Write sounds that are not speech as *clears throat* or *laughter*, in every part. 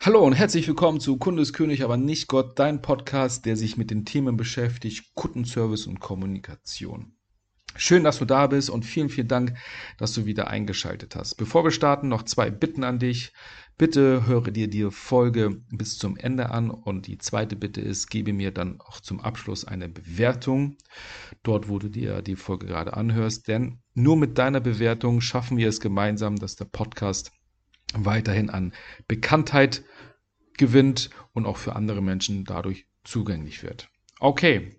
Hallo und herzlich willkommen zu Kundeskönig, aber nicht Gott, dein Podcast, der sich mit den Themen beschäftigt, Kundenservice und Kommunikation. Schön, dass du da bist und vielen, vielen Dank, dass du wieder eingeschaltet hast. Bevor wir starten, noch zwei Bitten an dich. Bitte höre dir die Folge bis zum Ende an und die zweite Bitte ist, gebe mir dann auch zum Abschluss eine Bewertung, dort wo du dir die Folge gerade anhörst, denn nur mit deiner Bewertung schaffen wir es gemeinsam, dass der Podcast weiterhin an Bekanntheit gewinnt und auch für andere Menschen dadurch zugänglich wird. Okay,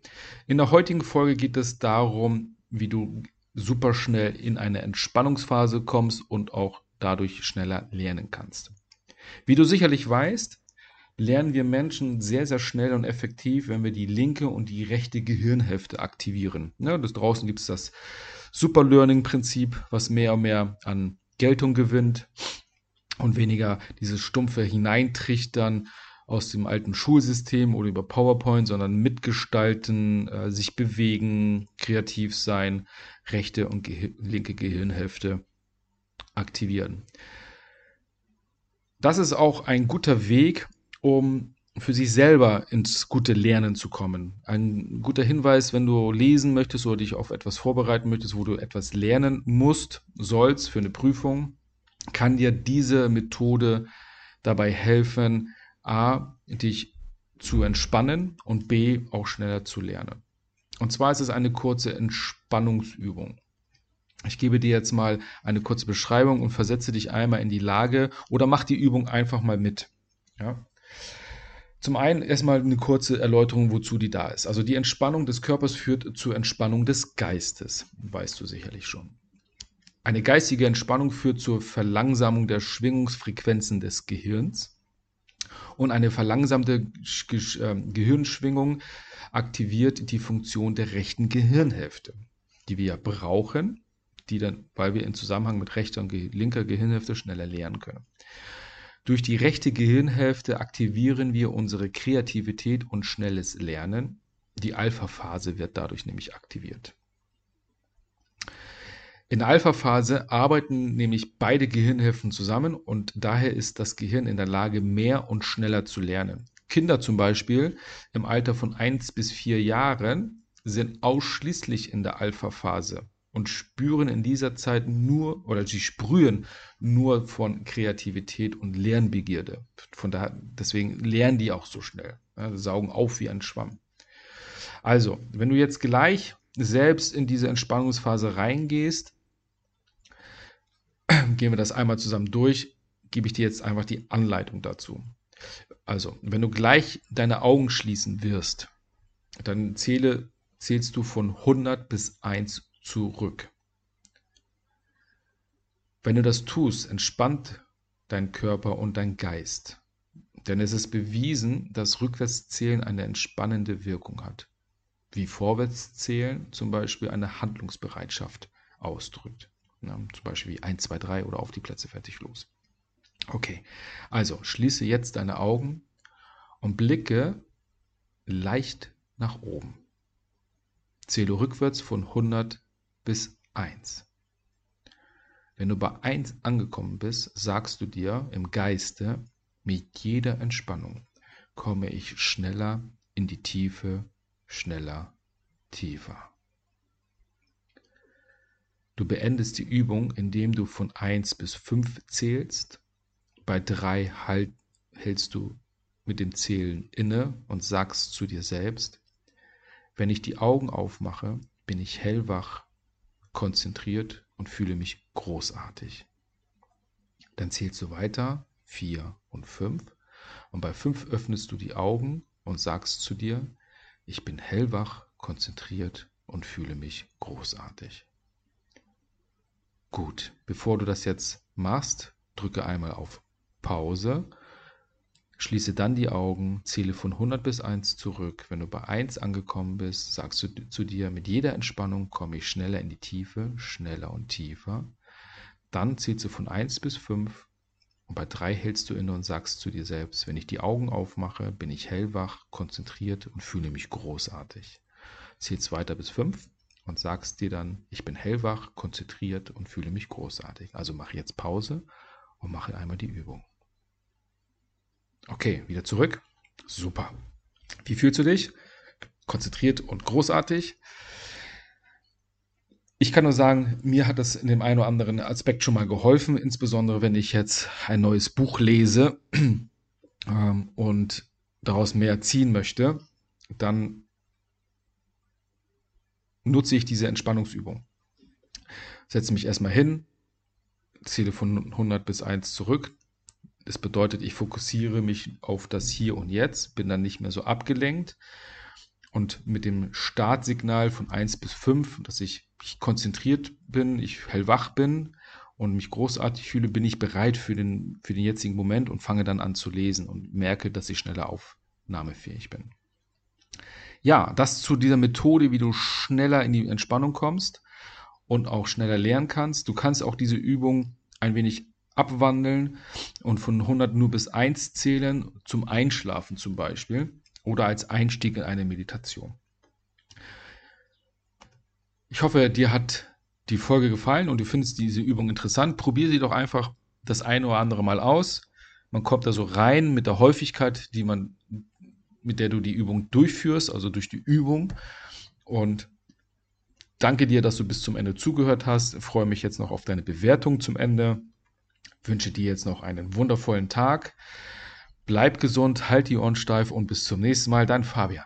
in der heutigen Folge geht es darum, wie du super schnell in eine Entspannungsphase kommst und auch dadurch schneller lernen kannst. Wie du sicherlich weißt, lernen wir Menschen sehr, sehr schnell und effektiv, wenn wir die linke und die rechte Gehirnhälfte aktivieren. Ja, das draußen gibt es das Super Learning Prinzip, was mehr und mehr an Geltung gewinnt und weniger dieses stumpfe Hineintrichtern aus dem alten Schulsystem oder über PowerPoint, sondern mitgestalten, äh, sich bewegen, kreativ sein, rechte und Ge linke Gehirnhälfte aktivieren. Das ist auch ein guter Weg, um für sich selber ins gute Lernen zu kommen. Ein guter Hinweis, wenn du lesen möchtest oder dich auf etwas vorbereiten möchtest, wo du etwas lernen musst, sollst für eine Prüfung, kann dir diese Methode dabei helfen, a, dich zu entspannen und b, auch schneller zu lernen. Und zwar ist es eine kurze Entspannungsübung. Ich gebe dir jetzt mal eine kurze Beschreibung und versetze dich einmal in die Lage oder mach die Übung einfach mal mit. Ja? Zum einen erstmal eine kurze Erläuterung, wozu die da ist. Also die Entspannung des Körpers führt zur Entspannung des Geistes, weißt du sicherlich schon. Eine geistige Entspannung führt zur Verlangsamung der Schwingungsfrequenzen des Gehirns und eine verlangsamte ähm, Gehirnschwingung aktiviert die Funktion der rechten Gehirnhälfte, die wir ja brauchen, die dann, weil wir in Zusammenhang mit rechter und linker Gehirnhälfte schneller lernen können. Durch die rechte Gehirnhälfte aktivieren wir unsere Kreativität und schnelles Lernen. Die Alpha-Phase wird dadurch nämlich aktiviert. In der Alpha-Phase arbeiten nämlich beide Gehirnhälften zusammen und daher ist das Gehirn in der Lage, mehr und schneller zu lernen. Kinder zum Beispiel im Alter von 1 bis 4 Jahren sind ausschließlich in der Alpha-Phase und spüren in dieser Zeit nur oder sie sprühen nur von Kreativität und Lernbegierde. Von daher, deswegen lernen die auch so schnell, ja, saugen auf wie ein Schwamm. Also, wenn du jetzt gleich selbst in diese Entspannungsphase reingehst, *clears throat* gehen wir das einmal zusammen durch, gebe ich dir jetzt einfach die Anleitung dazu. Also, wenn du gleich deine Augen schließen wirst, dann zähle, zählst du von 100 bis 1 zurück. Wenn du das tust, entspannt dein Körper und dein Geist. Denn es ist bewiesen, dass Rückwärtszählen eine entspannende Wirkung hat. Wie Vorwärtszählen zum Beispiel eine Handlungsbereitschaft ausdrückt. Ja, zum Beispiel wie 1, 2, 3 oder auf die Plätze fertig los. Okay, also schließe jetzt deine Augen und blicke leicht nach oben. Zähle rückwärts von 100 bis 1. Wenn du bei 1 angekommen bist, sagst du dir im Geiste, mit jeder Entspannung komme ich schneller in die Tiefe, schneller, tiefer. Du beendest die Übung, indem du von 1 bis 5 zählst. Bei 3 halt, hältst du mit dem Zählen inne und sagst zu dir selbst, wenn ich die Augen aufmache, bin ich hellwach, konzentriert und fühle mich großartig. Dann zählst du weiter 4 und 5 und bei 5 öffnest du die Augen und sagst zu dir, ich bin hellwach, konzentriert und fühle mich großartig. Gut, bevor du das jetzt machst, drücke einmal auf Pause, schließe dann die Augen, zähle von 100 bis 1 zurück. Wenn du bei 1 angekommen bist, sagst du zu dir, mit jeder Entspannung komme ich schneller in die Tiefe, schneller und tiefer. Dann zählst du von 1 bis 5 und bei 3 hältst du inne und sagst zu dir selbst, wenn ich die Augen aufmache, bin ich hellwach, konzentriert und fühle mich großartig. Zählst weiter bis 5 und sagst dir dann, ich bin hellwach, konzentriert und fühle mich großartig. Also mache jetzt Pause und mache einmal die Übung. Okay, wieder zurück. Super. Wie fühlst du dich? Konzentriert und großartig. Ich kann nur sagen, mir hat das in dem einen oder anderen Aspekt schon mal geholfen, insbesondere wenn ich jetzt ein neues Buch lese *clears throat* ähm, und daraus mehr ziehen möchte, dann nutze ich diese Entspannungsübung. Setze mich erstmal hin, zähle von 100 bis 1 zurück. Das bedeutet, ich fokussiere mich auf das Hier und Jetzt, bin dann nicht mehr so abgelenkt. Und mit dem Startsignal von 1 bis 5, dass ich, ich konzentriert bin, ich hellwach bin und mich großartig fühle, bin ich bereit für den, für den jetzigen Moment und fange dann an zu lesen und merke, dass ich schneller aufnahmefähig bin. Ja, das zu dieser Methode, wie du schneller in die Entspannung kommst und auch schneller lernen kannst. Du kannst auch diese Übung ein wenig abwandeln und von 100 nur bis 1 zählen, zum Einschlafen zum Beispiel oder als Einstieg in eine Meditation. Ich hoffe, dir hat die Folge gefallen und du findest diese Übung interessant. Probier sie doch einfach das eine oder andere Mal aus. Man kommt da so rein mit der Häufigkeit, die man mit der du die Übung durchführst, also durch die Übung. Und danke dir, dass du bis zum Ende zugehört hast. Ich freue mich jetzt noch auf deine Bewertung zum Ende. Ich wünsche dir jetzt noch einen wundervollen Tag. Bleib gesund, halt die Ohren steif und bis zum nächsten Mal, dein Fabian.